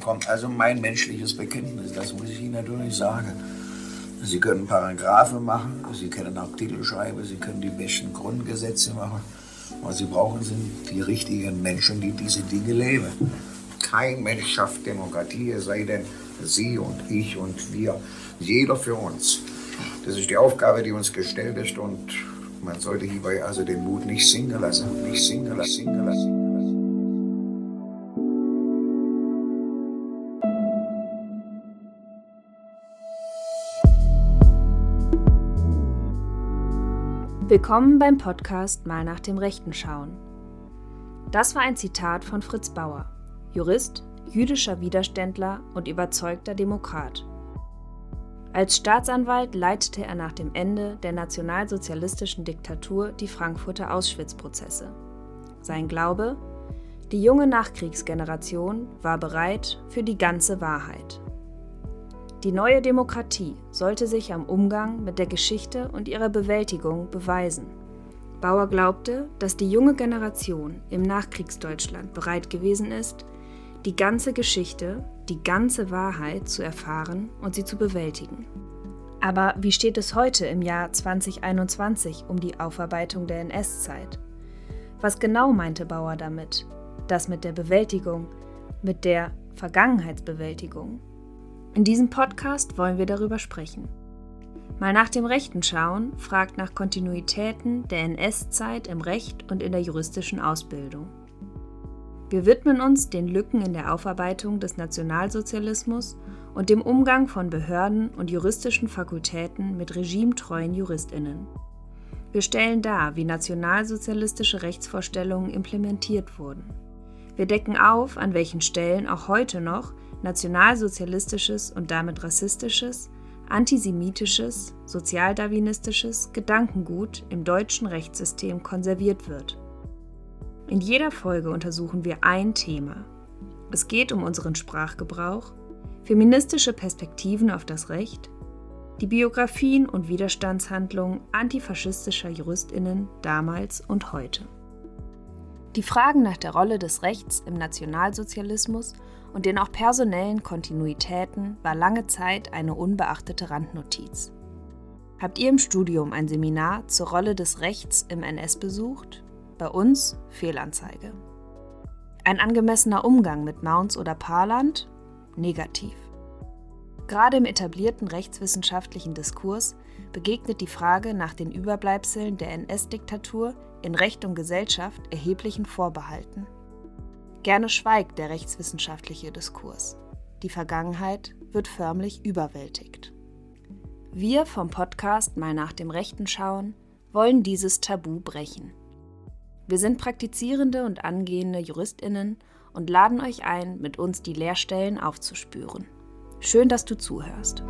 kommt also mein menschliches Bekenntnis, das muss ich Ihnen natürlich sagen. Sie können Paragraphe machen, Sie können auch Titel schreiben, Sie können die besten Grundgesetze machen. Was Sie brauchen, sind die richtigen Menschen, die diese Dinge leben. Kein Mensch schafft Demokratie, es sei denn Sie und ich und wir, jeder für uns. Das ist die Aufgabe, die uns gestellt ist und man sollte hierbei also den Mut nicht singen lassen, nicht singen lassen, singen lassen. Willkommen beim Podcast Mal nach dem Rechten schauen. Das war ein Zitat von Fritz Bauer, Jurist, jüdischer Widerständler und überzeugter Demokrat. Als Staatsanwalt leitete er nach dem Ende der nationalsozialistischen Diktatur die Frankfurter Auschwitz-Prozesse. Sein Glaube? Die junge Nachkriegsgeneration war bereit für die ganze Wahrheit. Die neue Demokratie sollte sich am Umgang mit der Geschichte und ihrer Bewältigung beweisen. Bauer glaubte, dass die junge Generation im Nachkriegsdeutschland bereit gewesen ist, die ganze Geschichte, die ganze Wahrheit zu erfahren und sie zu bewältigen. Aber wie steht es heute im Jahr 2021 um die Aufarbeitung der NS-Zeit? Was genau meinte Bauer damit? Das mit der Bewältigung, mit der Vergangenheitsbewältigung? In diesem Podcast wollen wir darüber sprechen. Mal nach dem Rechten schauen, fragt nach Kontinuitäten der NS-Zeit im Recht und in der juristischen Ausbildung. Wir widmen uns den Lücken in der Aufarbeitung des Nationalsozialismus und dem Umgang von Behörden und juristischen Fakultäten mit regimetreuen Juristinnen. Wir stellen dar, wie nationalsozialistische Rechtsvorstellungen implementiert wurden. Wir decken auf, an welchen Stellen auch heute noch nationalsozialistisches und damit rassistisches, antisemitisches, sozialdarwinistisches Gedankengut im deutschen Rechtssystem konserviert wird. In jeder Folge untersuchen wir ein Thema. Es geht um unseren Sprachgebrauch, feministische Perspektiven auf das Recht, die Biografien und Widerstandshandlungen antifaschistischer Juristinnen damals und heute. Die Fragen nach der Rolle des Rechts im Nationalsozialismus und den auch personellen Kontinuitäten war lange Zeit eine unbeachtete Randnotiz. Habt ihr im Studium ein Seminar zur Rolle des Rechts im NS besucht? Bei uns Fehlanzeige. Ein angemessener Umgang mit Mounts oder Paarland? Negativ. Gerade im etablierten rechtswissenschaftlichen Diskurs begegnet die Frage nach den Überbleibseln der NS-Diktatur in Recht und Gesellschaft erheblichen Vorbehalten. Gerne schweigt der rechtswissenschaftliche Diskurs. Die Vergangenheit wird förmlich überwältigt. Wir vom Podcast Mal nach dem Rechten schauen wollen dieses Tabu brechen. Wir sind praktizierende und angehende Juristinnen und laden euch ein, mit uns die Leerstellen aufzuspüren. Schön, dass du zuhörst.